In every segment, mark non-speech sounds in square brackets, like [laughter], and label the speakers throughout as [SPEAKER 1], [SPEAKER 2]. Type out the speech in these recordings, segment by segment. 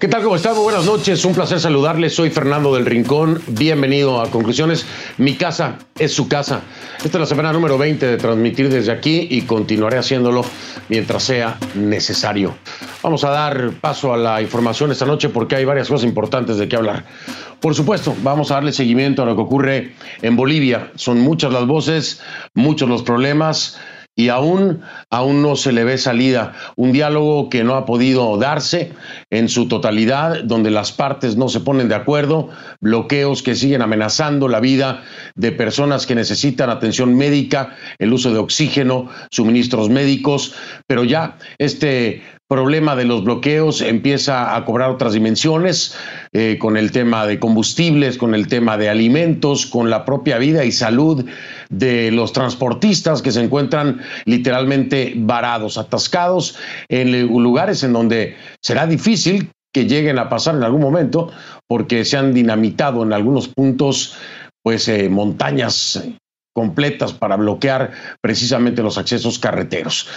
[SPEAKER 1] ¿Qué tal? ¿Cómo están? buenas noches. Un placer saludarles. Soy Fernando del Rincón. Bienvenido a Conclusiones. Mi casa es su casa. Esta es la semana número 20 de transmitir desde aquí y continuaré haciéndolo mientras sea necesario. Vamos a dar paso a la información esta noche porque hay varias cosas importantes de qué hablar. Por supuesto, vamos a darle seguimiento a lo que ocurre en Bolivia. Son muchas las voces, muchos los problemas y aún, aún no se le ve salida. Un diálogo que no ha podido darse en su totalidad, donde las partes no se ponen de acuerdo, bloqueos que siguen amenazando la vida de personas que necesitan atención médica, el uso de oxígeno, suministros médicos, pero ya este problema de los bloqueos empieza a cobrar otras dimensiones eh, con el tema de combustibles, con el tema de alimentos, con la propia vida y salud de los transportistas que se encuentran literalmente varados, atascados en lugares en donde será difícil que lleguen a pasar en algún momento porque se han dinamitado en algunos puntos pues eh, montañas completas para bloquear precisamente los accesos carreteros.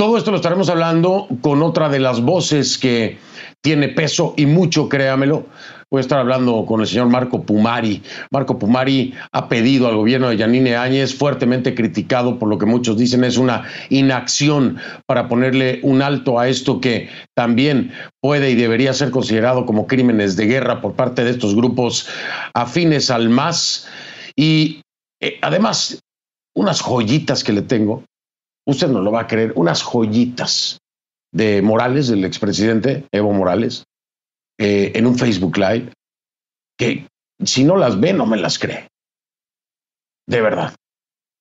[SPEAKER 1] Todo esto lo estaremos hablando con otra de las voces que tiene peso y mucho, créamelo. Voy a estar hablando con el señor Marco Pumari. Marco Pumari ha pedido al gobierno de Yanine Áñez, fuertemente criticado por lo que muchos dicen es una inacción para ponerle un alto a esto que también puede y debería ser considerado como crímenes de guerra por parte de estos grupos afines al MAS. Y eh, además, unas joyitas que le tengo, usted no lo va a creer, unas joyitas de Morales, del expresidente Evo Morales, eh, en un Facebook Live, que si no las ve, no me las cree. De verdad.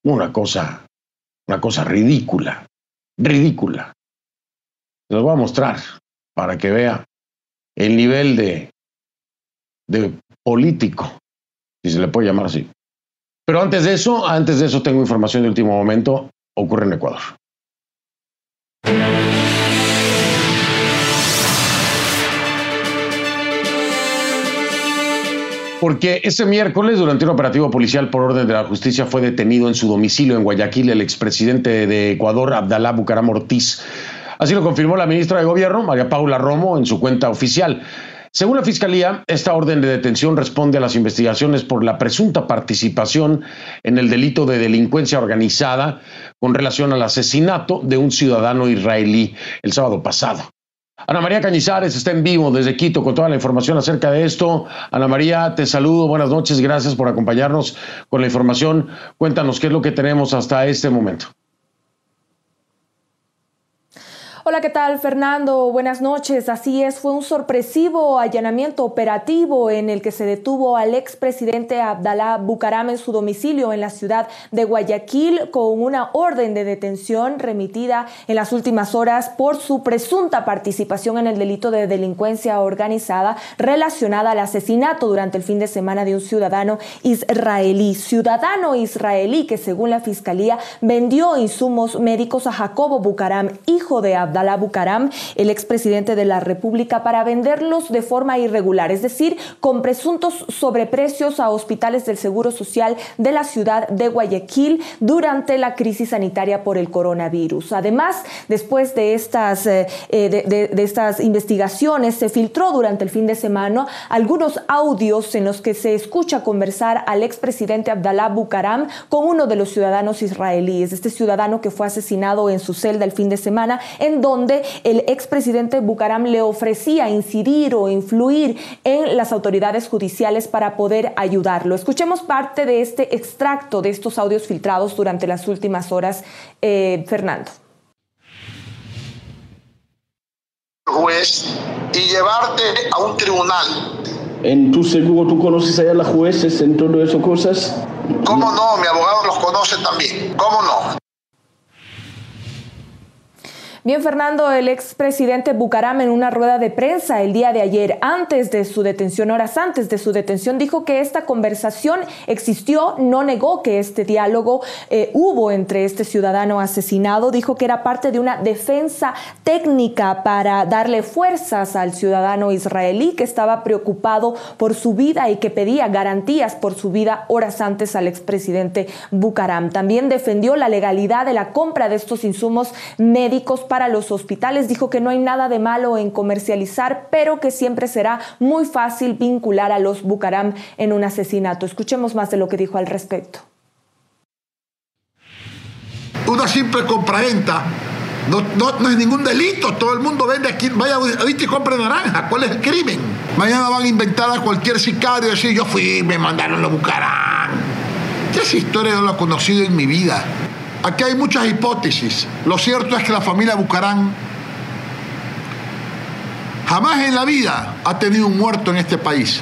[SPEAKER 1] Una cosa, una cosa ridícula, ridícula. Se los voy a mostrar para que vea el nivel de, de político, si se le puede llamar así, pero antes de eso, antes de eso tengo información de último momento, ocurre en Ecuador. Porque ese miércoles, durante un operativo policial por orden de la justicia, fue detenido en su domicilio en Guayaquil el expresidente de Ecuador, Abdalá Bucaram Ortiz. Así lo confirmó la ministra de Gobierno, María Paula Romo, en su cuenta oficial. Según la Fiscalía, esta orden de detención responde a las investigaciones por la presunta participación en el delito de delincuencia organizada con relación al asesinato de un ciudadano israelí el sábado pasado. Ana María Cañizares está en vivo desde Quito con toda la información acerca de esto. Ana María, te saludo, buenas noches, gracias por acompañarnos con la información. Cuéntanos qué es lo que tenemos hasta este momento.
[SPEAKER 2] Hola, ¿qué tal Fernando? Buenas noches. Así es, fue un sorpresivo allanamiento operativo en el que se detuvo al expresidente Abdalá Bucaram en su domicilio en la ciudad de Guayaquil con una orden de detención remitida en las últimas horas por su presunta participación en el delito de delincuencia organizada relacionada al asesinato durante el fin de semana de un ciudadano israelí. Ciudadano israelí que según la fiscalía vendió insumos médicos a Jacobo Bucaram, hijo de Abdalá Abdalá Bucaram, el expresidente de la República, para venderlos de forma irregular, es decir, con presuntos sobreprecios a hospitales del Seguro Social de la ciudad de Guayaquil durante la crisis sanitaria por el coronavirus. Además, después de estas, eh, eh, de, estas investigaciones, se filtró durante el fin de semana algunos audios en los que se escucha conversar al expresidente Abdalá Bucaram con uno de los ciudadanos israelíes, este ciudadano que fue asesinado en su celda el fin de semana, en donde el expresidente Bucaram le ofrecía incidir o influir en las autoridades judiciales para poder ayudarlo. Escuchemos parte de este extracto de estos audios filtrados durante las últimas horas, eh, Fernando.
[SPEAKER 3] Juez y llevarte a un tribunal.
[SPEAKER 4] ¿En tu seguro tú conoces a las jueces en todo eso cosas?
[SPEAKER 3] ¿Cómo no? Mi abogado los conoce también. ¿Cómo no?
[SPEAKER 2] Bien, Fernando, el expresidente Bucaram en una rueda de prensa el día de ayer, antes de su detención, horas antes de su detención, dijo que esta conversación existió, no negó que este diálogo eh, hubo entre este ciudadano asesinado, dijo que era parte de una defensa técnica para darle fuerzas al ciudadano israelí que estaba preocupado por su vida y que pedía garantías por su vida horas antes al expresidente Bucaram. También defendió la legalidad de la compra de estos insumos médicos para los hospitales. Dijo que no hay nada de malo en comercializar, pero que siempre será muy fácil vincular a los Bucaram en un asesinato. Escuchemos más de lo que dijo al respecto.
[SPEAKER 3] Una simple compraventa no, no, es ningún delito. Todo el mundo vende aquí. Vaya ahorita y compre naranja. ¿Cuál es el crimen? Mañana van a inventar a cualquier sicario y decir, yo fui, me mandaron los Bucarán. Esa historia no la he conocido en mi vida. Aquí hay muchas hipótesis. Lo cierto es que la familia Bucarán jamás en la vida ha tenido un muerto en este país.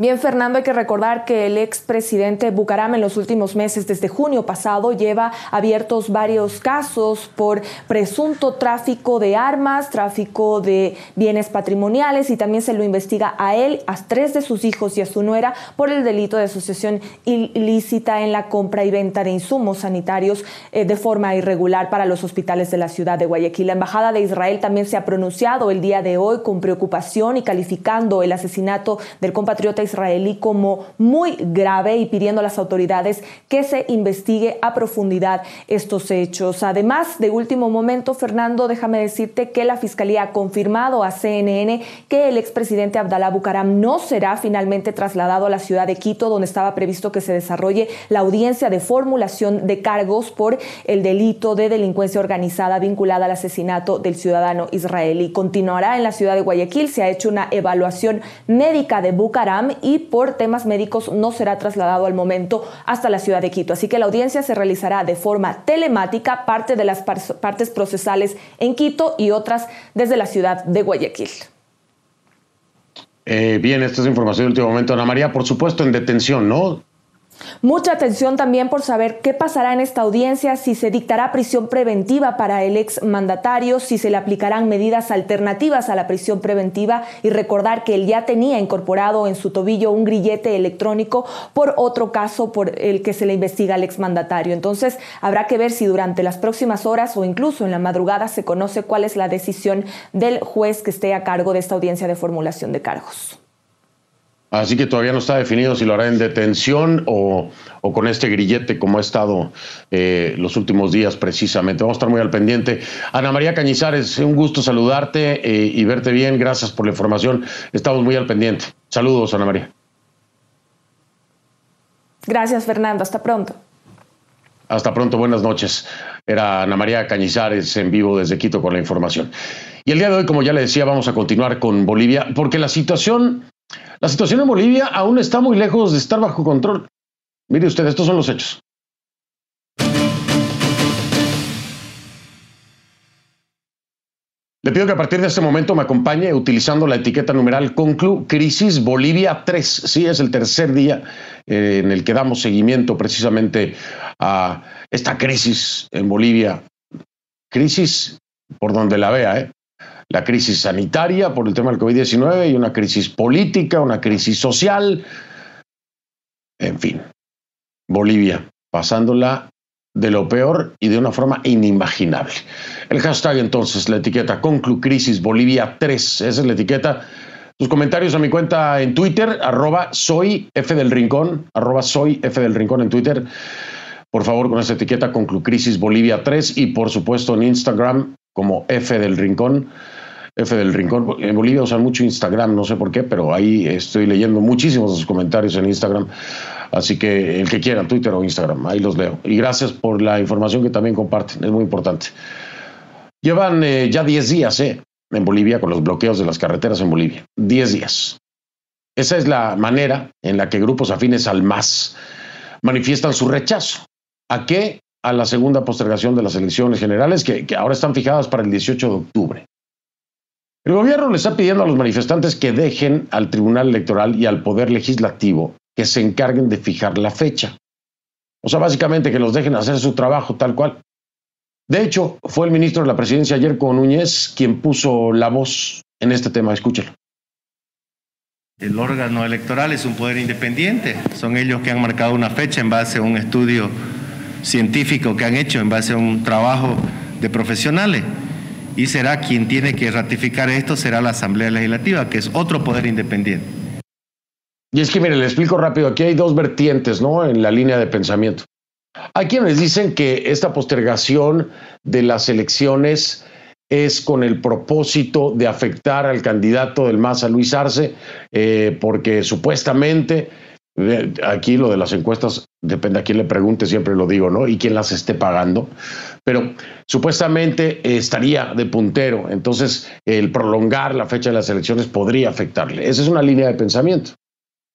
[SPEAKER 2] Bien, Fernando, hay que recordar que el expresidente Bucaram en los últimos meses, desde junio pasado, lleva abiertos varios casos por presunto tráfico de armas, tráfico de bienes patrimoniales y también se lo investiga a él, a tres de sus hijos y a su nuera por el delito de asociación ilícita en la compra y venta de insumos sanitarios eh, de forma irregular para los hospitales de la ciudad de Guayaquil. La Embajada de Israel también se ha pronunciado el día de hoy con preocupación y calificando el asesinato del compatriota israelí como muy grave y pidiendo a las autoridades que se investigue a profundidad estos hechos. Además, de último momento, Fernando, déjame decirte que la Fiscalía ha confirmado a CNN que el expresidente Abdalá Bucaram no será finalmente trasladado a la ciudad de Quito, donde estaba previsto que se desarrolle la audiencia de formulación de cargos por el delito de delincuencia organizada vinculada al asesinato del ciudadano israelí. Continuará en la ciudad de Guayaquil, se ha hecho una evaluación médica de Bucaram y por temas médicos no será trasladado al momento hasta la ciudad de Quito. Así que la audiencia se realizará de forma telemática, parte de las partes procesales en Quito y otras desde la ciudad de Guayaquil.
[SPEAKER 1] Eh, bien, esta es información de último momento, Ana María. Por supuesto, en detención, ¿no?
[SPEAKER 2] Mucha atención también por saber qué pasará en esta audiencia, si se dictará prisión preventiva para el ex mandatario, si se le aplicarán medidas alternativas a la prisión preventiva y recordar que él ya tenía incorporado en su tobillo un grillete electrónico por otro caso por el que se le investiga al ex mandatario. Entonces habrá que ver si durante las próximas horas o incluso en la madrugada se conoce cuál es la decisión del juez que esté a cargo de esta audiencia de formulación de cargos.
[SPEAKER 1] Así que todavía no está definido si lo hará en detención o, con este grillete como ha estado eh, los últimos días precisamente. Vamos a estar muy al pendiente. Ana María Cañizares, un gusto saludarte eh, y verte bien. Gracias por la información. Estamos muy al pendiente. Saludos, Ana María.
[SPEAKER 2] Gracias, Fernando. Hasta pronto.
[SPEAKER 1] Hasta pronto, buenas noches. Era Ana María Cañizares en vivo desde Quito con la información. Y el día de hoy, como ya le decía, vamos a continuar con Bolivia, porque la situación la situación en Bolivia aún está muy lejos de estar bajo control. Mire usted, estos son los hechos. Le pido que a partir de este momento me acompañe utilizando la etiqueta numeral Conclu Crisis Bolivia 3. Sí, es el tercer día eh, en el que damos seguimiento precisamente a esta crisis en Bolivia. Crisis por donde la vea, ¿eh? La crisis sanitaria por el tema del COVID-19 y una crisis política, una crisis social. En fin, Bolivia, pasándola de lo peor y de una forma inimaginable. El hashtag entonces, la etiqueta Conclu Crisis Bolivia 3, esa es la etiqueta. Tus comentarios a mi cuenta en Twitter, arroba soy F del Rincón, arroba soy F del Rincón en Twitter. Por favor, con esa etiqueta Conclu Crisis Bolivia 3 y por supuesto en Instagram como F del Rincón. F del Rincón. En Bolivia usan mucho Instagram, no sé por qué, pero ahí estoy leyendo muchísimos de sus comentarios en Instagram. Así que el que quiera, Twitter o Instagram, ahí los leo. Y gracias por la información que también comparten, es muy importante. Llevan eh, ya 10 días eh, en Bolivia con los bloqueos de las carreteras en Bolivia. 10 días. Esa es la manera en la que grupos afines al MAS manifiestan su rechazo. ¿A qué? A la segunda postergación de las elecciones generales que ahora están fijadas para el 18 de octubre. El gobierno le está pidiendo a los manifestantes que dejen al Tribunal Electoral y al Poder Legislativo que se encarguen de fijar la fecha. O sea, básicamente que los dejen hacer su trabajo tal cual. De hecho, fue el ministro de la Presidencia ayer con Núñez quien puso la voz en este tema. Escúchelo.
[SPEAKER 5] El órgano electoral es un poder independiente. Son ellos que han marcado una fecha en base a un estudio científico que han hecho, en base a un trabajo de profesionales y será quien tiene que ratificar esto, será la Asamblea Legislativa, que es otro poder independiente.
[SPEAKER 1] Y es que, mire, le explico rápido, aquí hay dos vertientes, ¿no? En la línea de pensamiento. Hay quienes dicen que esta postergación de las elecciones es con el propósito de afectar al candidato del MAS, Luis Arce, eh, porque supuestamente, eh, aquí lo de las encuestas depende a quién le pregunte, siempre lo digo, ¿no? Y quién las esté pagando, pero supuestamente estaría de puntero, entonces el prolongar la fecha de las elecciones podría afectarle. Esa es una línea de pensamiento,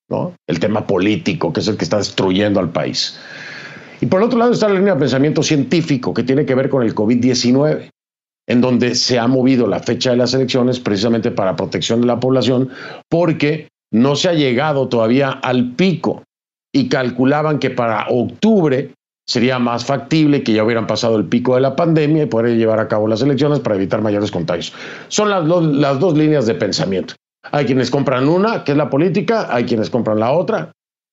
[SPEAKER 1] ¿no? El tema político, que es el que está destruyendo al país. Y por otro lado está la línea de pensamiento científico, que tiene que ver con el COVID-19 en donde se ha movido la fecha de las elecciones precisamente para protección de la población, porque no se ha llegado todavía al pico y calculaban que para octubre sería más factible que ya hubieran pasado el pico de la pandemia y poder llevar a cabo las elecciones para evitar mayores contagios. Son las, las dos líneas de pensamiento. Hay quienes compran una, que es la política, hay quienes compran la otra,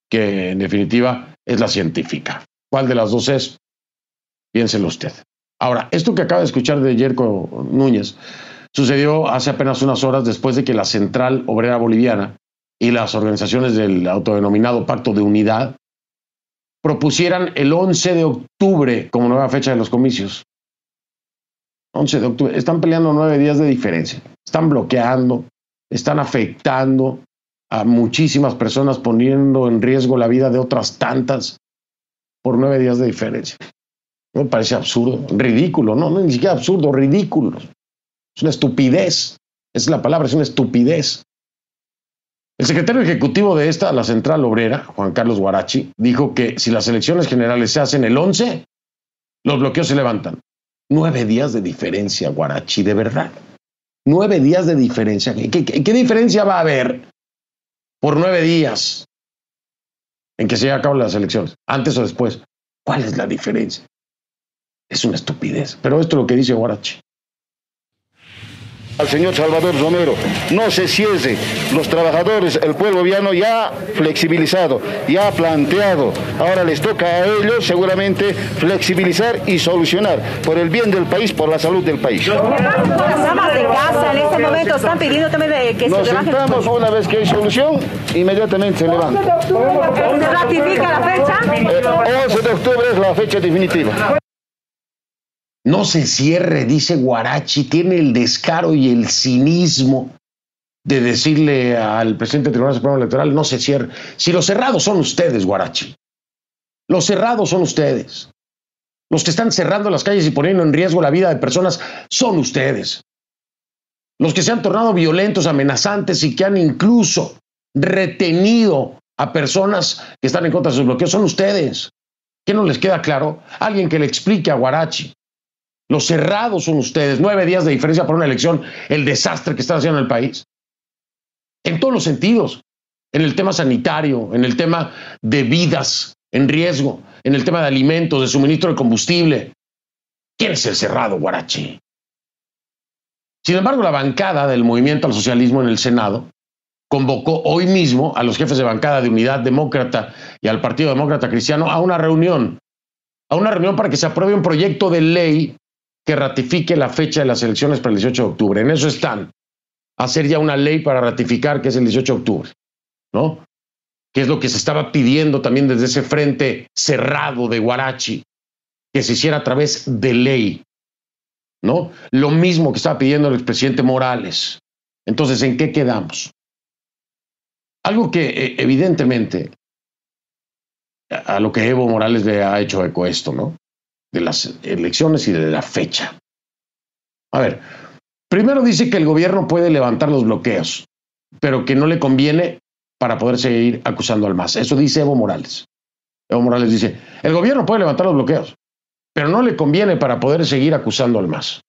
[SPEAKER 1] que en definitiva es la científica. ¿Cuál de las dos es? Piénselo usted. Ahora, esto que acaba de escuchar de Yerko Núñez sucedió hace apenas unas horas después de que la Central Obrera Boliviana y las organizaciones del autodenominado Pacto de Unidad propusieran el 11 de octubre como nueva fecha de los comicios. 11 de octubre. Están peleando nueve días de diferencia. Están bloqueando, están afectando a muchísimas personas, poniendo en riesgo la vida de otras tantas por nueve días de diferencia. Me parece absurdo, ridículo, no, no, ni siquiera absurdo, ridículo. Es una estupidez. Esa es la palabra, es una estupidez. El secretario ejecutivo de esta, la Central Obrera, Juan Carlos Guarachi, dijo que si las elecciones generales se hacen el 11, los bloqueos se levantan. Nueve días de diferencia, Guarachi, de verdad. Nueve días de diferencia. ¿Qué, diferencia va a haber por nueve días en que se lleven a cabo las elecciones? ¿Antes o después? ¿Cuál es la diferencia? Es una estupidez. Pero esto es lo que dice Guarachi.
[SPEAKER 6] Al señor Salvador Romero, no se cierre. Los trabajadores, el pueblo viano ya ha flexibilizado, ya ha planteado. Ahora les toca a ellos seguramente flexibilizar y solucionar por el bien del país, por la salud del país.
[SPEAKER 7] Las amas de casa en este momento están pidiendo también que
[SPEAKER 6] Nos
[SPEAKER 7] se
[SPEAKER 6] sentamos una vez que hay solución, inmediatamente se levanta.
[SPEAKER 7] ¿Se ratifica la fecha?
[SPEAKER 6] El 11 de octubre es la fecha definitiva.
[SPEAKER 1] No se cierre, dice Guarachi, tiene el descaro y el cinismo de decirle al presidente del Tribunal Supremo Electoral, no se cierre. Si los cerrados son ustedes, Guarachi. Los cerrados son ustedes. Los que están cerrando las calles y poniendo en riesgo la vida de personas son ustedes. Los que se han tornado violentos, amenazantes y que han incluso retenido a personas que están en contra de sus bloqueos son ustedes. ¿Qué no les queda claro? Alguien que le explique a Guarachi. Los cerrados son ustedes. Nueve días de diferencia para una elección. El desastre que están haciendo en el país. En todos los sentidos. En el tema sanitario, en el tema de vidas en riesgo, en el tema de alimentos, de suministro de combustible. ¿Quién es el cerrado, Guarachi? Sin embargo, la bancada del Movimiento al Socialismo en el Senado convocó hoy mismo a los jefes de bancada de Unidad Demócrata y al Partido Demócrata Cristiano a una reunión. A una reunión para que se apruebe un proyecto de ley que ratifique la fecha de las elecciones para el 18 de octubre. En eso están. Hacer ya una ley para ratificar que es el 18 de octubre, ¿no? Que es lo que se estaba pidiendo también desde ese frente cerrado de Guarachi, que se hiciera a través de ley, ¿no? Lo mismo que estaba pidiendo el expresidente Morales. Entonces, ¿en qué quedamos? Algo que eh, evidentemente a lo que Evo Morales le ha hecho eco esto, ¿no? De las elecciones y de la fecha. A ver, primero dice que el gobierno puede levantar los bloqueos, pero que no le conviene para poder seguir acusando al MAS. Eso dice Evo Morales. Evo Morales dice, el gobierno puede levantar los bloqueos, pero no le conviene para poder seguir acusando al MAS.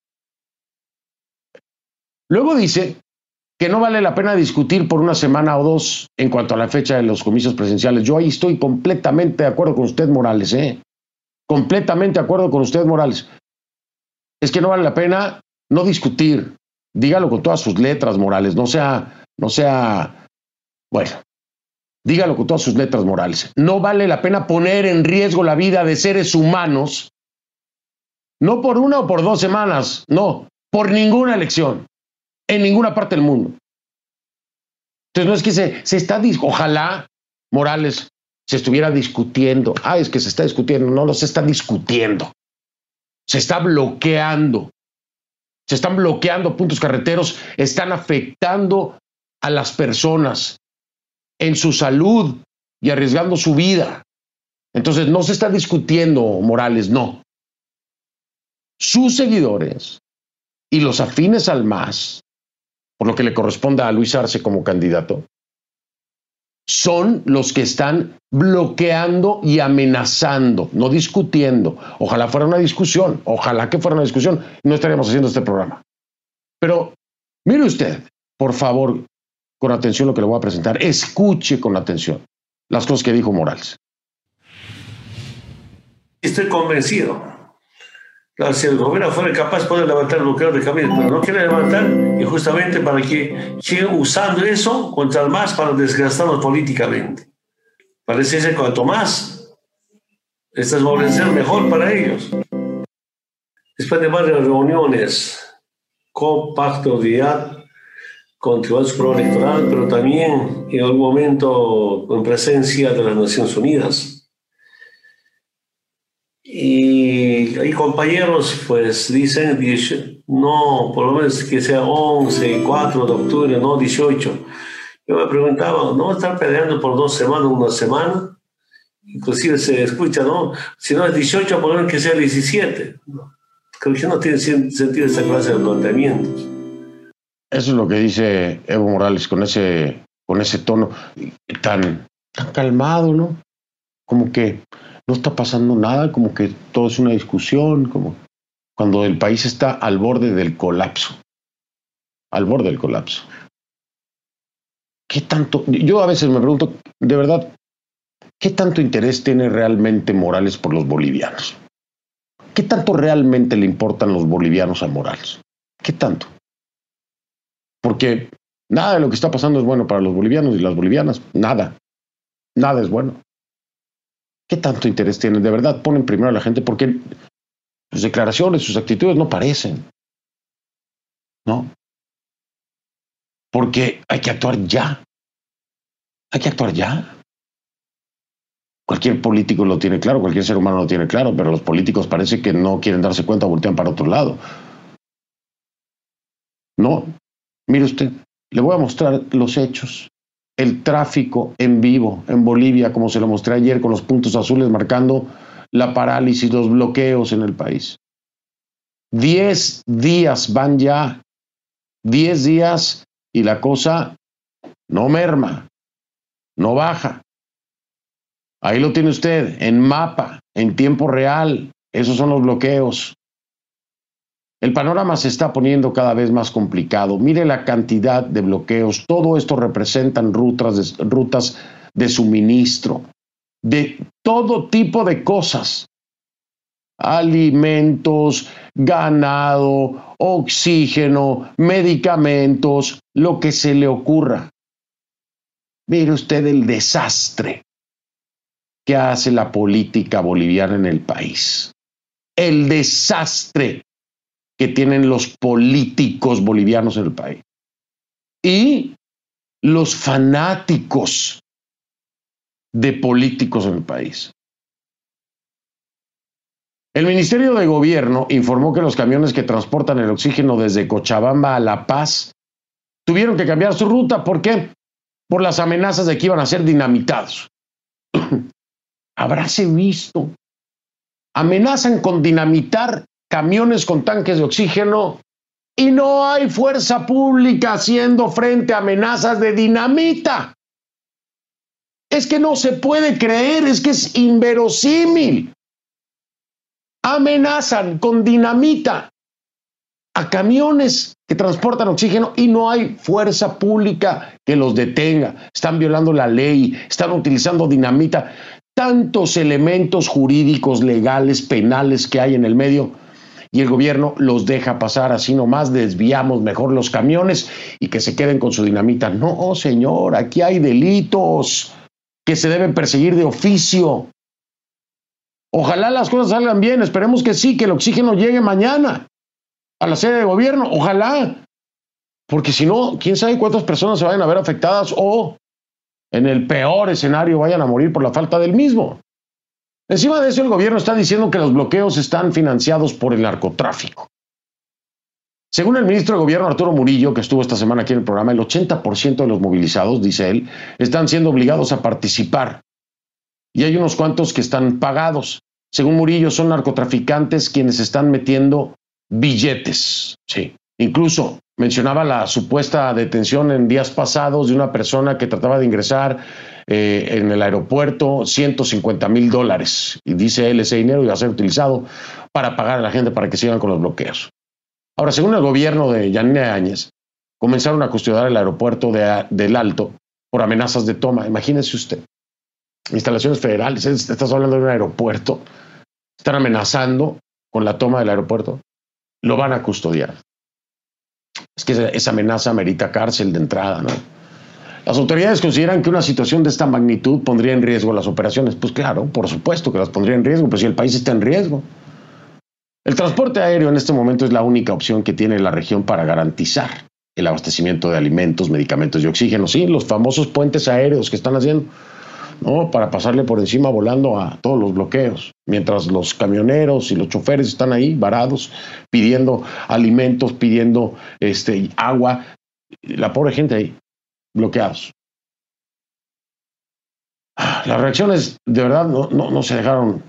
[SPEAKER 1] Luego dice que no vale la pena discutir por una semana o dos en cuanto a la fecha de los comicios presenciales. Yo ahí estoy completamente de acuerdo con usted, Morales. ¿eh? Completamente de acuerdo con usted, Morales. Es que no vale la pena no discutir. Dígalo con todas sus letras, Morales. No sea, no sea, bueno, dígalo con todas sus letras, Morales. No vale la pena poner en riesgo la vida de seres humanos, no por una o por dos semanas, no, por ninguna elección, en ninguna parte del mundo. Entonces no es que se, se está, ojalá, Morales, se estuviera discutiendo. Ah, es que se está discutiendo. No, no se está discutiendo. Se está bloqueando. Se están bloqueando puntos carreteros, están afectando a las personas en su salud y arriesgando su vida. Entonces, no se está discutiendo, Morales, no. Sus seguidores y los afines al MAS, por lo que le corresponda a Luis Arce como candidato, son los que están bloqueando y amenazando, no discutiendo. Ojalá fuera una discusión, ojalá que fuera una discusión, no estaríamos haciendo este programa. Pero mire usted, por favor, con atención lo que le voy a presentar, escuche con atención las cosas que dijo Morales.
[SPEAKER 8] Estoy convencido si el gobierno fuera capaz puede levantar el bloqueo de caminos, pero no quiere levantar y justamente para que sigan usando eso contra el MAS para desgastarnos políticamente. Parece ser cuanto más estas ser mejor para ellos. Después de varias reuniones con Pacto de IAD, con Tribunal Pro Electoral, pero también en algún momento con presencia de las Naciones Unidas, y hay compañeros, pues dicen, no, por lo menos que sea 11, 4 de octubre, no 18. Yo me preguntaba, ¿no estar peleando por dos semanas, una semana? Inclusive se escucha, ¿no? Si no es 18, por lo menos que sea 17. Creo que no tiene sentido esa clase de planteamientos.
[SPEAKER 1] Eso es lo que dice Evo Morales con ese, con ese tono tan, tan calmado, ¿no? Como que no está pasando nada, como que todo es una discusión, como cuando el país está al borde del colapso, al borde del colapso. ¿Qué tanto? Yo a veces me pregunto, de verdad, ¿qué tanto interés tiene realmente Morales por los bolivianos? ¿Qué tanto realmente le importan los bolivianos a Morales? ¿Qué tanto? Porque nada de lo que está pasando es bueno para los bolivianos y las bolivianas, nada, nada es bueno. ¿Qué tanto interés tienen? De verdad ponen primero a la gente porque sus declaraciones, sus actitudes no parecen. ¿No? Porque hay que actuar ya. Hay que actuar ya. Cualquier político lo tiene claro, cualquier ser humano lo tiene claro, pero los políticos parece que no quieren darse cuenta, voltean para otro lado. No, mire usted, le voy a mostrar los hechos el tráfico en vivo en Bolivia, como se lo mostré ayer con los puntos azules marcando la parálisis, los bloqueos en el país. Diez días van ya, diez días y la cosa no merma, no baja. Ahí lo tiene usted, en mapa, en tiempo real. Esos son los bloqueos. El panorama se está poniendo cada vez más complicado. Mire la cantidad de bloqueos. Todo esto representan rutas de, rutas de suministro, de todo tipo de cosas. Alimentos, ganado, oxígeno, medicamentos, lo que se le ocurra. Mire usted el desastre que hace la política boliviana en el país. El desastre que tienen los políticos bolivianos en el país y los fanáticos de políticos en el país. El Ministerio de Gobierno informó que los camiones que transportan el oxígeno desde Cochabamba a La Paz tuvieron que cambiar su ruta. ¿Por qué? Por las amenazas de que iban a ser dinamitados. [clears throat] Habráse visto. Amenazan con dinamitar camiones con tanques de oxígeno y no hay fuerza pública haciendo frente a amenazas de dinamita. Es que no se puede creer, es que es inverosímil. Amenazan con dinamita a camiones que transportan oxígeno y no hay fuerza pública que los detenga. Están violando la ley, están utilizando dinamita. Tantos elementos jurídicos, legales, penales que hay en el medio y el gobierno los deja pasar así nomás, desviamos mejor los camiones y que se queden con su dinamita. No, señor, aquí hay delitos que se deben perseguir de oficio. Ojalá las cosas salgan bien, esperemos que sí, que el oxígeno llegue mañana a la sede de gobierno, ojalá. Porque si no, quién sabe cuántas personas se vayan a ver afectadas o en el peor escenario vayan a morir por la falta del mismo. Encima de eso, el gobierno está diciendo que los bloqueos están financiados por el narcotráfico. Según el ministro de Gobierno Arturo Murillo, que estuvo esta semana aquí en el programa, el 80% de los movilizados, dice él, están siendo obligados a participar. Y hay unos cuantos que están pagados. Según Murillo, son narcotraficantes quienes están metiendo billetes. Sí. Incluso mencionaba la supuesta detención en días pasados de una persona que trataba de ingresar eh, en el aeropuerto 150 mil dólares. Y dice él, ese dinero iba a ser utilizado para pagar a la gente para que sigan con los bloqueos. Ahora, según el gobierno de Yanina Áñez, comenzaron a custodiar el aeropuerto de, del Alto por amenazas de toma. Imagínese usted, instalaciones federales, estás hablando de un aeropuerto, están amenazando con la toma del aeropuerto, lo van a custodiar. Es que esa amenaza merita cárcel de entrada, ¿no? Las autoridades consideran que una situación de esta magnitud pondría en riesgo las operaciones. Pues claro, por supuesto que las pondría en riesgo, pero si el país está en riesgo. El transporte aéreo en este momento es la única opción que tiene la región para garantizar el abastecimiento de alimentos, medicamentos y oxígeno. Sí, los famosos puentes aéreos que están haciendo, ¿no? Para pasarle por encima volando a todos los bloqueos, mientras los camioneros y los choferes están ahí varados pidiendo alimentos, pidiendo este, agua. La pobre gente ahí, bloqueados. Las reacciones de verdad no, no, no se dejaron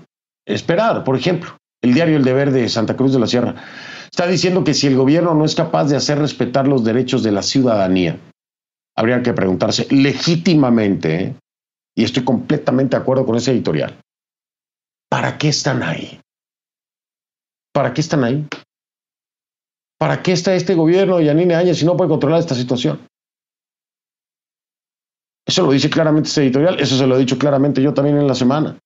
[SPEAKER 1] esperar. Por ejemplo, el diario El Deber de Santa Cruz de la Sierra, está diciendo que si el gobierno no es capaz de hacer respetar los derechos de la ciudadanía, habría que preguntarse legítimamente, ¿eh? y estoy completamente de acuerdo con ese editorial, ¿para qué están ahí? ¿Para qué están ahí? ¿Para qué está este gobierno de Yanine Áñez si no puede controlar esta situación? Eso lo dice claramente este editorial, eso se lo he dicho claramente yo también en la semana.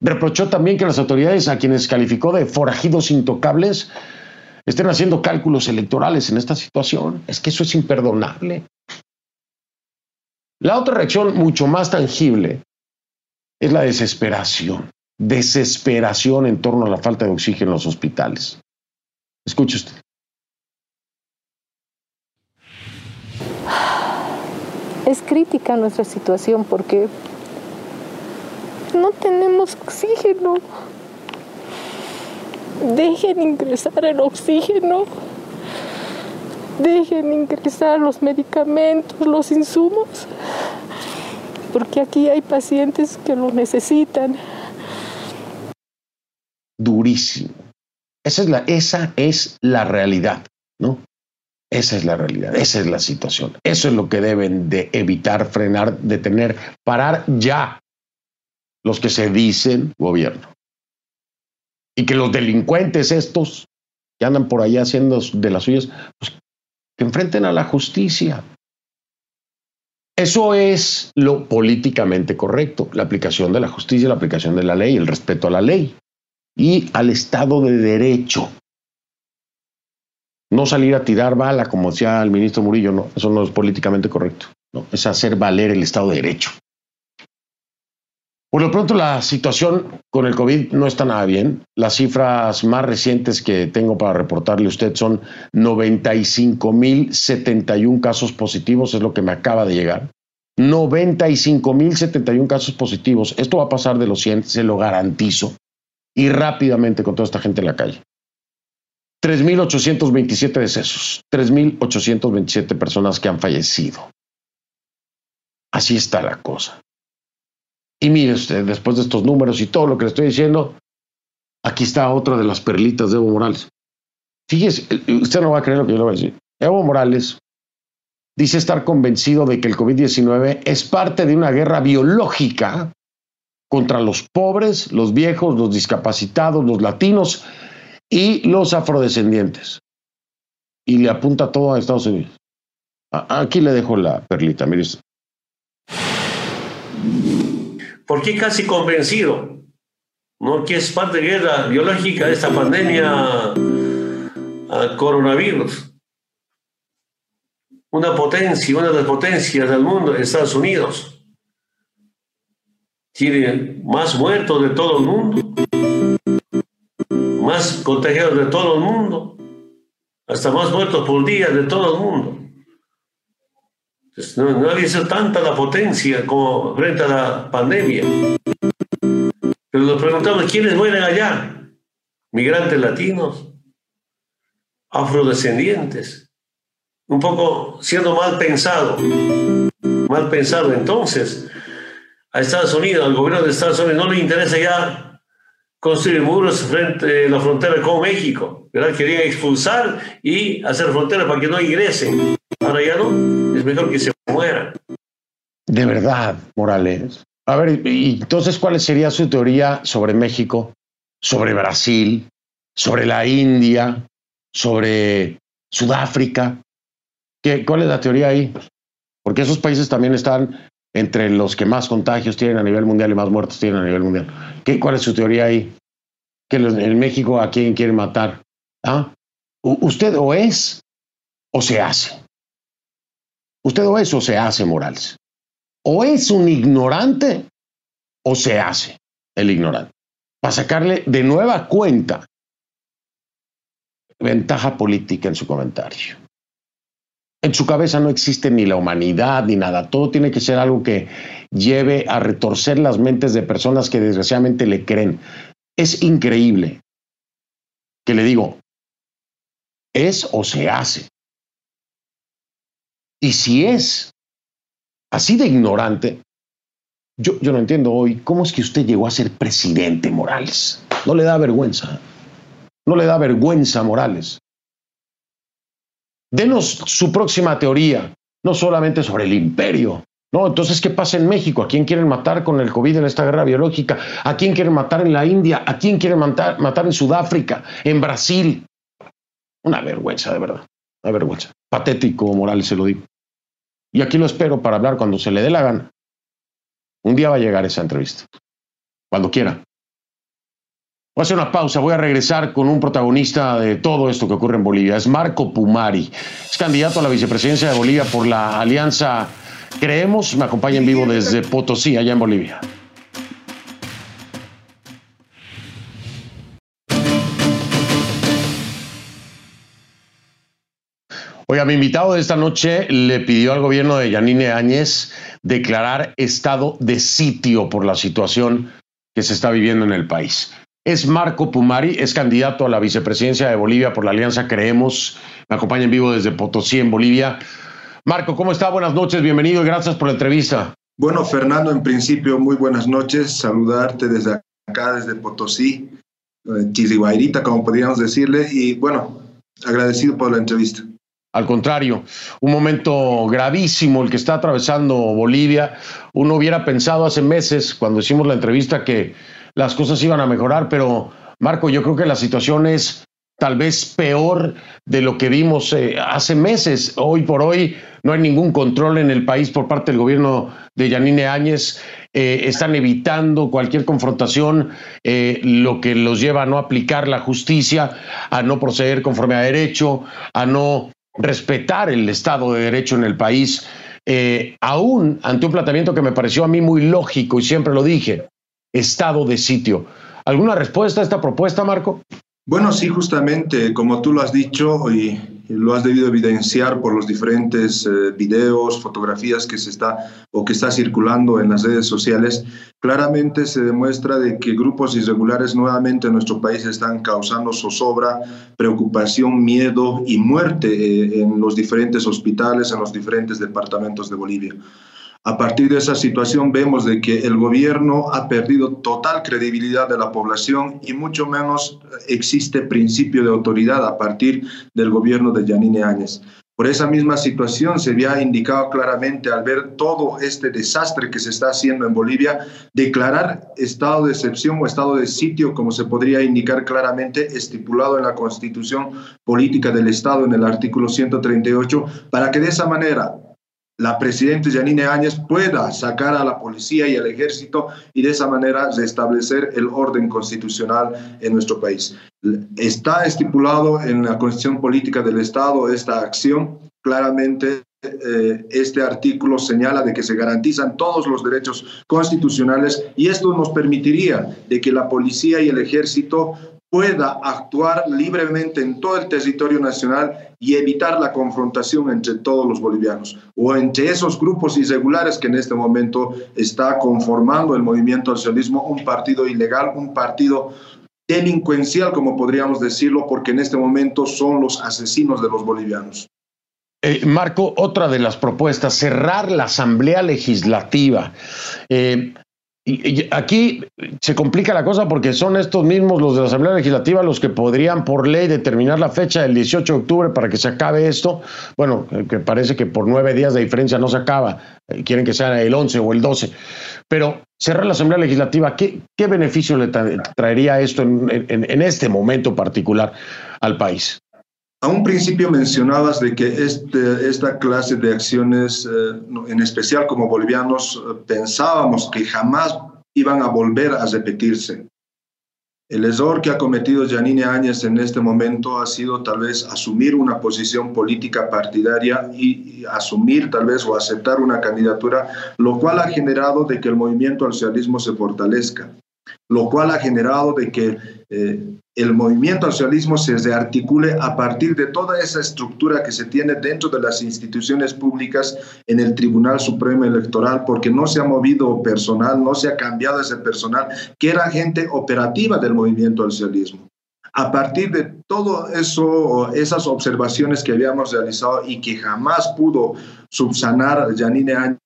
[SPEAKER 1] Reprochó también que las autoridades a quienes calificó de forajidos intocables estén haciendo cálculos electorales en esta situación. Es que eso es imperdonable. La otra reacción mucho más tangible es la desesperación. Desesperación en torno a la falta de oxígeno en los hospitales. Escuche usted.
[SPEAKER 9] Es crítica nuestra situación porque no tenemos oxígeno. Dejen ingresar el oxígeno. Dejen ingresar los medicamentos, los insumos. Porque aquí hay pacientes que lo necesitan.
[SPEAKER 1] Durísimo. Esa es la, esa es la realidad, ¿no? Esa es la realidad, esa es la situación. Eso es lo que deben de evitar, frenar, detener, parar ya los que se dicen gobierno. Y que los delincuentes estos que andan por allá haciendo de las suyas, pues, que enfrenten a la justicia. Eso es lo políticamente correcto, la aplicación de la justicia, la aplicación de la ley, el respeto a la ley y al Estado de Derecho. No salir a tirar bala, como decía el ministro Murillo, no, eso no es políticamente correcto. No, es hacer valer el Estado de Derecho. Por lo pronto, la situación con el COVID no está nada bien. Las cifras más recientes que tengo para reportarle a usted son 95.071 casos positivos, es lo que me acaba de llegar. 95.071 casos positivos. Esto va a pasar de los 100, se lo garantizo. Y rápidamente con toda esta gente en la calle. 3.827 decesos, 3.827 personas que han fallecido. Así está la cosa. Y mire usted, después de estos números y todo lo que le estoy diciendo, aquí está otra de las perlitas de Evo Morales. Fíjese, usted no va a creer lo que yo le voy a decir. Evo Morales dice estar convencido de que el COVID-19 es parte de una guerra biológica contra los pobres, los viejos, los discapacitados, los latinos y los afrodescendientes. Y le apunta todo a Estados Unidos. Aquí le dejo la perlita, mire usted.
[SPEAKER 8] ¿Por qué casi convencido? ¿no? que es parte de guerra biológica de esta pandemia coronavirus. Una potencia, una de las potencias del mundo, Estados Unidos, tiene más muertos de todo el mundo, más contagiados de todo el mundo, hasta más muertos por día de todo el mundo. Pues no, no había tanta la potencia como frente a la pandemia. Pero nos preguntamos, ¿quiénes mueren allá? Migrantes latinos, afrodescendientes, un poco siendo mal pensado, mal pensado. Entonces, a Estados Unidos, al gobierno de Estados Unidos, no le interesa ya construir muros frente a la frontera con México, ¿verdad? Querían expulsar y hacer frontera para que no ingresen. Ahora ya no, es mejor que se mueran.
[SPEAKER 1] De verdad, Morales. A ver, entonces, ¿cuál sería su teoría sobre México, sobre Brasil, sobre la India, sobre Sudáfrica? ¿Qué, ¿Cuál es la teoría ahí? Porque esos países también están entre los que más contagios tienen a nivel mundial y más muertos tienen a nivel mundial. ¿Qué, ¿Cuál es su teoría ahí? Que en México a quién quieren matar. ¿Ah? ¿Usted o es o se hace? ¿Usted o es o se hace, Morales? ¿O es un ignorante o se hace el ignorante? Para sacarle de nueva cuenta ventaja política en su comentario en su cabeza no existe ni la humanidad ni nada. Todo tiene que ser algo que lleve a retorcer las mentes de personas que desgraciadamente le creen. Es increíble que le digo, es o se hace. Y si es así de ignorante, yo, yo no entiendo hoy cómo es que usted llegó a ser presidente, Morales. No le da vergüenza. No le da vergüenza, Morales. Denos su próxima teoría, no solamente sobre el imperio. No, entonces, ¿qué pasa en México? ¿A quién quieren matar con el COVID en esta guerra biológica? ¿A quién quieren matar en la India? ¿A quién quieren matar, en Sudáfrica? ¿En Brasil? Una vergüenza, de verdad. Una vergüenza. Patético, Morales, se lo digo. Y aquí lo espero para hablar cuando se le dé la gana. Un día va a llegar esa entrevista. Cuando quiera. Voy a hacer una pausa, voy a regresar con un protagonista de todo esto que ocurre en Bolivia. Es Marco Pumari. Es candidato a la vicepresidencia de Bolivia por la alianza Creemos. Me acompaña en vivo desde Potosí, allá en Bolivia. Oiga, mi invitado de esta noche le pidió al gobierno de Yanine Áñez declarar estado de sitio por la situación que se está viviendo en el país es Marco Pumari, es candidato a la vicepresidencia de Bolivia por la Alianza Creemos. Me acompaña en vivo desde Potosí, en Bolivia. Marco, ¿cómo está? Buenas noches, bienvenido y gracias por la entrevista.
[SPEAKER 10] Bueno, Fernando, en principio, muy buenas noches. Saludarte desde acá, desde Potosí, eh, como podríamos decirle, y bueno, agradecido por la entrevista.
[SPEAKER 1] Al contrario, un momento gravísimo el que está atravesando Bolivia. Uno hubiera pensado hace meses, cuando hicimos la entrevista, que las cosas iban a mejorar, pero Marco, yo creo que la situación es tal vez peor de lo que vimos eh, hace meses. Hoy por hoy no hay ningún control en el país por parte del gobierno de Yanine Áñez. Eh, están evitando cualquier confrontación, eh, lo que los lleva a no aplicar la justicia, a no proceder conforme a derecho, a no respetar el Estado de Derecho en el país. aún ante un planteamiento que me pareció a mí muy lógico y siempre lo dije, estado de sitio. ¿Alguna respuesta a esta propuesta, Marco?
[SPEAKER 10] Bueno, sí, justamente, como tú lo has dicho y lo has debido evidenciar por los diferentes eh, videos, fotografías que se está o que está circulando en las redes sociales, claramente se demuestra de que grupos irregulares nuevamente en nuestro país están causando zozobra, preocupación, miedo y muerte eh, en los diferentes hospitales, en los diferentes departamentos de Bolivia. A partir de esa situación vemos de que el gobierno ha perdido total credibilidad de la población y mucho menos existe principio de autoridad a partir del gobierno de Yanine Áñez. Por esa misma situación se había indicado claramente al ver todo este desastre que se está haciendo en Bolivia, declarar estado de excepción o estado de sitio, como se podría indicar claramente, estipulado en la constitución política del Estado en el artículo 138, para que de esa manera la presidenta Janine Áñez pueda sacar a la policía y al ejército y de esa manera restablecer el orden constitucional en nuestro país. Está estipulado en la Constitución Política del Estado esta acción. Claramente eh, este artículo señala de que se garantizan todos los derechos constitucionales y esto nos permitiría de que la policía y el ejército pueda actuar libremente en todo el territorio nacional y evitar la confrontación entre todos los bolivianos o entre esos grupos irregulares que en este momento está conformando el movimiento al socialismo, un partido ilegal, un partido delincuencial, como podríamos decirlo, porque en este momento son los asesinos de los bolivianos.
[SPEAKER 1] Eh, Marco, otra de las propuestas, cerrar la Asamblea Legislativa. Eh, y, aquí se complica la cosa porque son estos mismos, los de la Asamblea Legislativa, los que podrían por ley determinar la fecha del 18 de octubre para que se acabe esto. Bueno, eh, que parece que por nueve días de diferencia no se acaba, eh, quieren que sea el 11 o el 12. Pero cerrar la Asamblea Legislativa, ¿qué, beneficio le traería esto en este momento particular al país?
[SPEAKER 10] A un principio mencionabas de que este, esta clase de acciones, eh, en especial como bolivianos, eh, pensábamos que jamás iban a volver a repetirse. El error que ha cometido Janine Áñez en este momento ha sido tal vez asumir una posición política partidaria y, asumir tal vez o aceptar una candidatura, lo cual ha generado de que el movimiento al socialismo se fortalezca lo cual ha generado de que eh, el movimiento al socialismo se rearticule a partir de toda esa estructura que se tiene dentro de las instituciones públicas en el Tribunal Supremo Electoral, porque no se ha movido personal, no se ha cambiado ese personal, que era gente operativa del movimiento al socialismo. A partir de todo eso, esas observaciones que habíamos realizado y que jamás pudo subsanar Janine Áñez,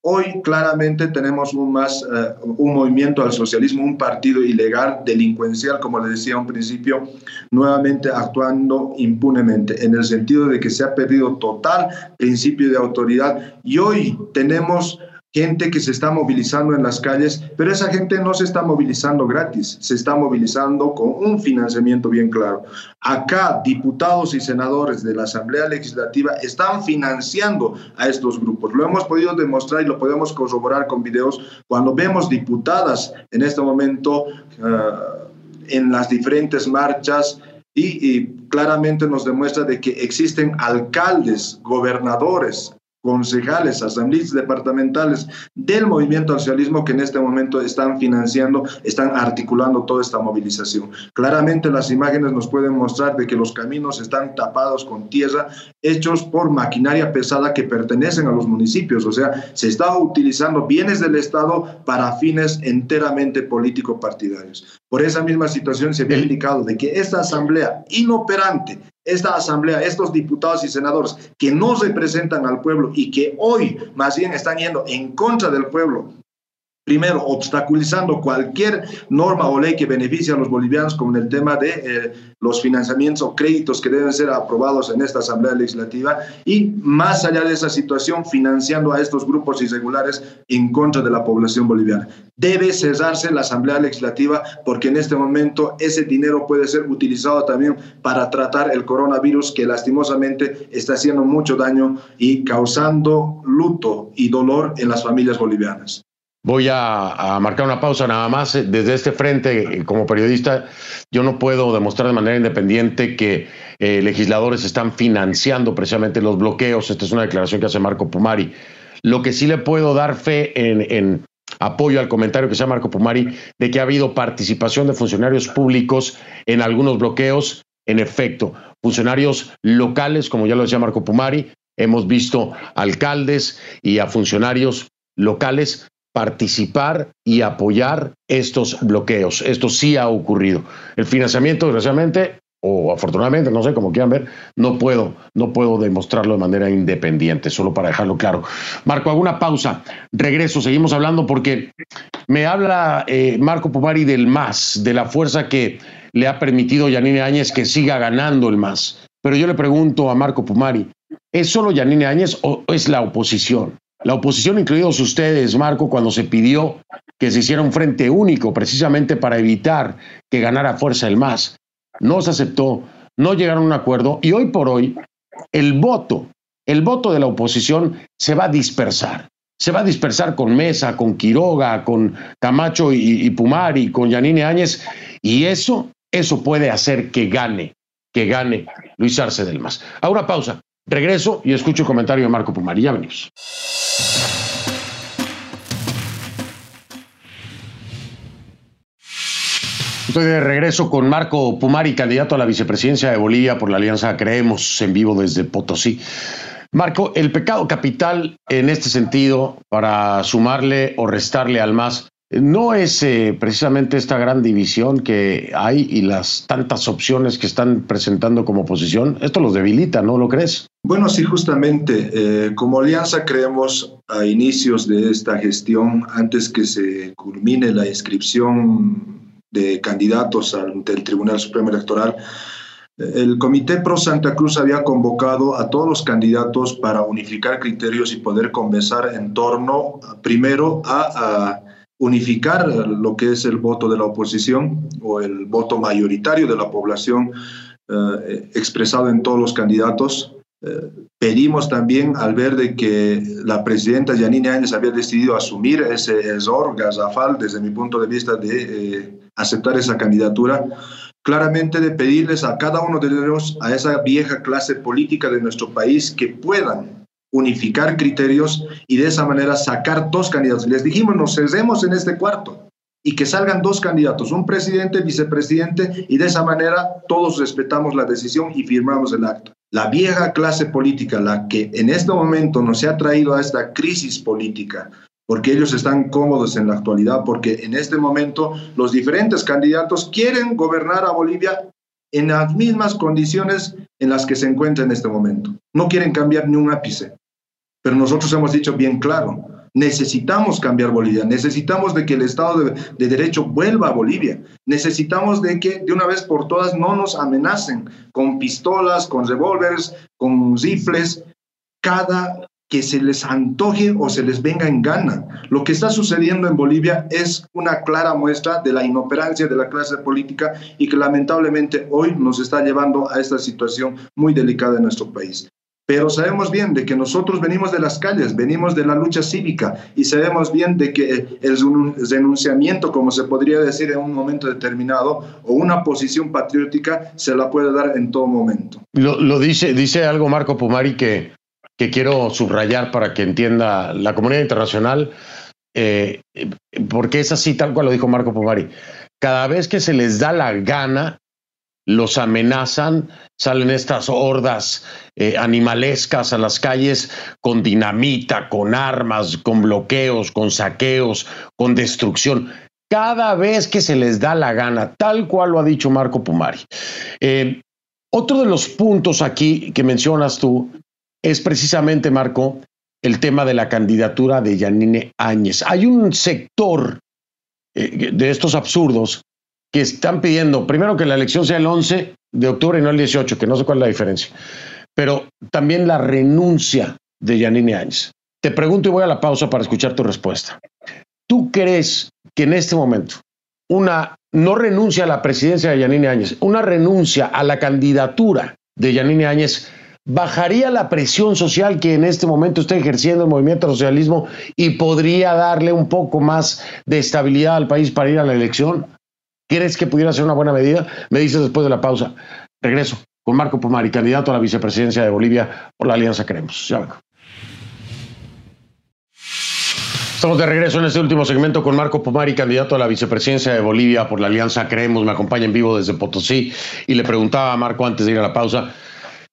[SPEAKER 10] Hoy claramente tenemos un, más, eh, un movimiento al socialismo, un partido ilegal, delincuencial, como le decía un principio, nuevamente actuando impunemente, en el sentido de que se ha perdido total principio de autoridad. Y hoy tenemos gente que se está movilizando en las calles, pero esa gente no se está movilizando gratis, se está movilizando con un financiamiento bien claro. Acá, diputados y senadores de la Asamblea Legislativa están financiando a estos grupos. Lo hemos podido demostrar y lo podemos corroborar con videos cuando vemos diputadas en este momento eh, en las diferentes marchas y, y claramente nos demuestra de que existen alcaldes, gobernadores, concejales, asambleístas departamentales del movimiento al socialismo que en este momento están financiando, están articulando toda esta movilización. Claramente las imágenes nos pueden mostrar de que los caminos están tapados con tierra, hechos por maquinaria pesada que pertenecen a los municipios, o sea, se está utilizando bienes del Estado para fines enteramente político-partidarios. Por esa misma situación se había indicado de que esta asamblea inoperante esta asamblea, estos diputados y senadores que no representan al pueblo y que hoy más bien están yendo en contra del pueblo, primero obstaculizando cualquier norma o ley que beneficie a los bolivianos, como en el tema de eh, los financiamientos o créditos que deben ser aprobados en esta Asamblea Legislativa, y más allá de esa situación, financiando a estos grupos irregulares en contra de la población boliviana. Debe cesarse la Asamblea Legislativa porque en este momento ese dinero puede ser utilizado también para tratar el coronavirus que lastimosamente está haciendo mucho daño y causando luto y dolor en las familias bolivianas.
[SPEAKER 1] Voy a, marcar una pausa nada más. Desde este frente, como periodista, yo no puedo demostrar de manera independiente que eh, legisladores están financiando precisamente los bloqueos. Esta es una declaración que hace Marco Pumari. Lo que sí le puedo dar fe en, en apoyo al comentario que hace Marco Pumari de que ha habido participación de funcionarios públicos en algunos bloqueos. En efecto, funcionarios locales, como ya lo decía Marco Pumari, hemos visto alcaldes y a funcionarios locales participar y apoyar estos bloqueos. Esto sí ha ocurrido. El financiamiento, desgraciadamente, o afortunadamente, no sé, como quieran ver, no puedo, no puedo demostrarlo de manera independiente, solo para dejarlo claro. Marco, hago una pausa, regreso, seguimos hablando porque me habla eh, Marco Pumari del MAS, de la fuerza que le ha permitido Yanine Áñez que siga ganando el MAS. Pero yo le pregunto a Marco Pumari, ¿es solo Yanine Áñez o es la oposición? La oposición, incluidos ustedes, Marco, cuando se pidió que se hiciera un frente único precisamente para evitar que ganara fuerza el MAS, no se aceptó, no llegaron a un acuerdo y hoy por hoy el voto, el voto de la oposición se va a dispersar. Se va a dispersar con Mesa, con Quiroga, con Camacho y, Pumari, con Yanine Áñez, y eso, eso puede hacer que gane, que gane Luis Arce del MAS. Ahora pausa. Regreso y escucho el comentario de Marco Pumari. Ya venimos. Estoy de regreso con Marco Pumari, candidato a la vicepresidencia de Bolivia por la Alianza Creemos, en vivo desde Potosí. Marco, el pecado capital en este sentido, para sumarle o restarle al más, no es eh, precisamente esta gran división que hay y las tantas opciones que están presentando como oposición. Esto los debilita, ¿no lo crees?
[SPEAKER 10] Bueno, sí, justamente. Eh, como alianza creemos a inicios de esta gestión, antes que se culmine la inscripción de candidatos ante el Tribunal Supremo Electoral, el Comité Pro Santa Cruz había convocado a todos los candidatos para unificar criterios y poder conversar en torno, primero, a unificar lo que es el voto de la oposición o el voto mayoritario de la población eh, expresado en todos los candidatos. Pedimos también al ver de que la presidenta Yanine Áñez había decidido asumir ese error gasafal desde mi punto de vista de eh, aceptar esa candidatura, claramente de pedirles a cada uno de ellos, a esa vieja clase política de nuestro país, que puedan unificar criterios y de esa manera sacar dos candidatos. Les dijimos, nos cedemos en este cuarto y que salgan dos candidatos, un presidente, vicepresidente, y de esa manera todos respetamos la decisión y firmamos el acto. La vieja clase política, la que en este momento nos ha traído a esta crisis política, porque ellos están cómodos en la actualidad, porque en este momento los diferentes candidatos quieren gobernar a Bolivia en las mismas condiciones en las que se encuentra en este momento. No quieren cambiar ni un ápice. Pero nosotros hemos dicho bien claro, necesitamos cambiar Bolivia, necesitamos de que el Estado de, de, Derecho vuelva a Bolivia, necesitamos de que de una vez por todas no nos amenacen con pistolas, con revólveres, con rifles, cada que se les antoje o se les venga en gana. Lo que está sucediendo en Bolivia es una clara muestra de la inoperancia de la clase política y que lamentablemente hoy nos está llevando a esta situación muy delicada en nuestro país. Pero sabemos bien de que nosotros venimos de las calles, venimos de la lucha cívica y sabemos bien de que el renunciamiento, como se podría decir en un momento determinado, o una posición patriótica, se la puede dar en todo momento.
[SPEAKER 1] Lo, dice, dice algo Marco Pumari que, que quiero subrayar para que entienda la comunidad internacional, eh, porque es así tal cual lo dijo Marco Pumari. Cada vez que se les da la gana, los amenazan, salen estas hordas eh, animalescas a las calles con dinamita, con armas, con bloqueos, con saqueos, con destrucción. Cada vez que se les da la gana, tal cual lo ha dicho Marco Pumari. Eh, otro de los puntos aquí que mencionas tú es precisamente, Marco, el tema de la candidatura de Yanine Áñez. Hay un sector eh, de estos absurdos que están pidiendo, primero que la elección sea el 11 de octubre y no el 18, que no sé cuál es la diferencia, pero también la renuncia de Yanine Áñez. Te pregunto y voy a la pausa para escuchar tu respuesta. ¿Tú crees que en este momento una no renuncia a la presidencia de Yanine Áñez, una renuncia a la candidatura de Yanine Áñez bajaría la presión social que en este momento está ejerciendo el movimiento socialismo y podría darle un poco más de estabilidad al país para ir a la elección? ¿Crees que pudiera ser una buena medida? Me dices después de la pausa. Regreso con Marco Pumari, candidato a la vicepresidencia de Bolivia por la Alianza Queremos. Ya vengo. Estamos de regreso en este último segmento con Marco Pumari, candidato a la vicepresidencia de Bolivia por la Alianza Creemos. Me acompaña en vivo desde Potosí y le preguntaba a Marco antes de ir a la pausa.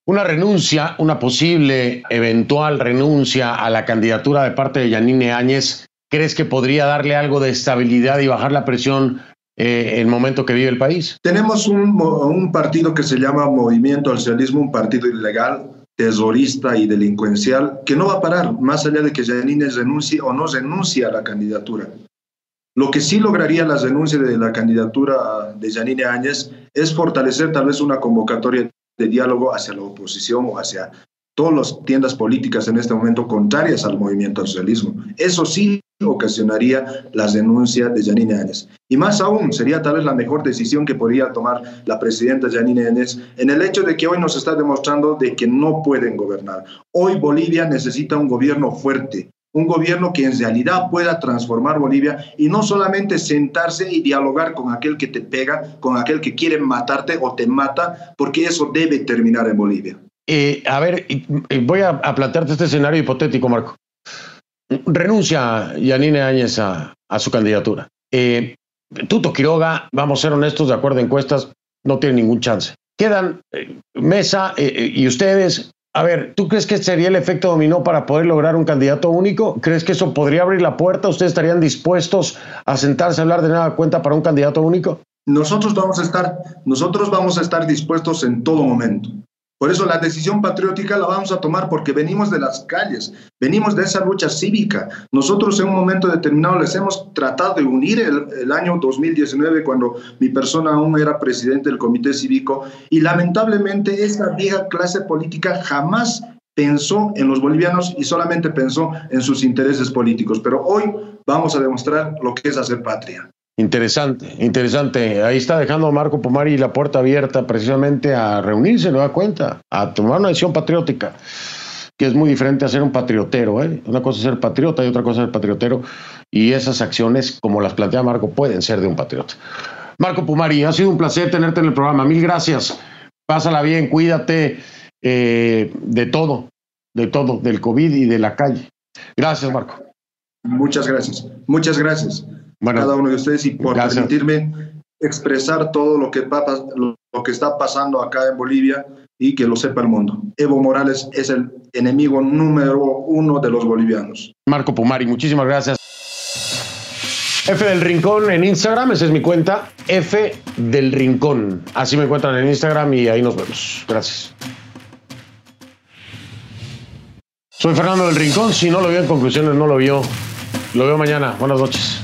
[SPEAKER 1] Una renuncia, una posible eventual renuncia a la candidatura de parte de Yanine Áñez, ¿crees que podría darle algo de estabilidad y bajar la presión eh, el momento que vive el país.
[SPEAKER 10] Tenemos un, partido que se llama Movimiento al Socialismo, un partido ilegal, terrorista y delincuencial, que no va a parar más allá de que Janine renuncie o no renuncie a la candidatura. Lo que sí lograría la renuncia de la candidatura de Janine Áñez es fortalecer tal vez una convocatoria de diálogo hacia la oposición o hacia todas las tiendas políticas en este momento contrarias al movimiento al socialismo. Eso sí ocasionaría la denuncia de Janine Áñez. Y más aún, sería tal vez la mejor decisión que podría tomar la presidenta Janine Áñez en el hecho de que hoy nos está demostrando de que no pueden gobernar. Hoy Bolivia necesita un gobierno fuerte, un gobierno que en realidad pueda transformar Bolivia y no solamente sentarse y dialogar con aquel que te pega, con aquel que quiere matarte o te mata, porque eso debe terminar en Bolivia.
[SPEAKER 1] Eh, a ver, voy a, plantearte este escenario hipotético, Marco renuncia Yanine Áñez a, su candidatura. Eh, Tuto Quiroga, vamos a ser honestos, de acuerdo a encuestas, no tiene ningún chance. Quedan eh, Mesa y ustedes. A ver, ¿tú crees que sería el efecto dominó para poder lograr un candidato único? ¿Crees que eso podría abrir la puerta? ¿Ustedes estarían dispuestos a sentarse a hablar de nada cuenta para un candidato único?
[SPEAKER 10] Nosotros vamos a estar, nosotros vamos a estar dispuestos en todo momento. Por eso la decisión patriótica la vamos a tomar porque venimos de las calles, venimos de esa lucha cívica. Nosotros en un momento determinado les hemos tratado de unir el, el, año 2019 cuando mi persona aún era presidente del comité cívico y lamentablemente esa vieja clase política jamás pensó en los bolivianos y solamente pensó en sus intereses políticos. Pero hoy vamos a demostrar lo que es hacer patria.
[SPEAKER 1] Interesante, interesante. Ahí está dejando Marco Pomari la puerta abierta precisamente a reunirse, ¿no da cuenta? A tomar una decisión patriótica, que es muy diferente a ser un patriotero. ¿eh? Una cosa es ser patriota y otra cosa es ser patriotero. Y esas acciones, como las plantea Marco, pueden ser de un patriota. Marco Pumari, ha sido un placer tenerte en el programa. Mil gracias. Pásala bien, cuídate eh, de todo, de todo, del COVID y de la calle. Gracias, Marco.
[SPEAKER 10] Muchas gracias. Muchas gracias bueno, cada uno de ustedes y por gracias. permitirme expresar todo lo que, lo que está pasando acá en Bolivia y que lo sepa el mundo. Evo Morales es el enemigo número uno de los bolivianos.
[SPEAKER 1] Marco Pumari, muchísimas gracias. F del Rincón en Instagram, esa es mi cuenta, F del Rincón. Así me encuentran en Instagram y ahí nos vemos. Gracias. Soy Fernando del Rincón, si no lo vio en conclusiones, no lo vio. Lo veo mañana. Buenas noches.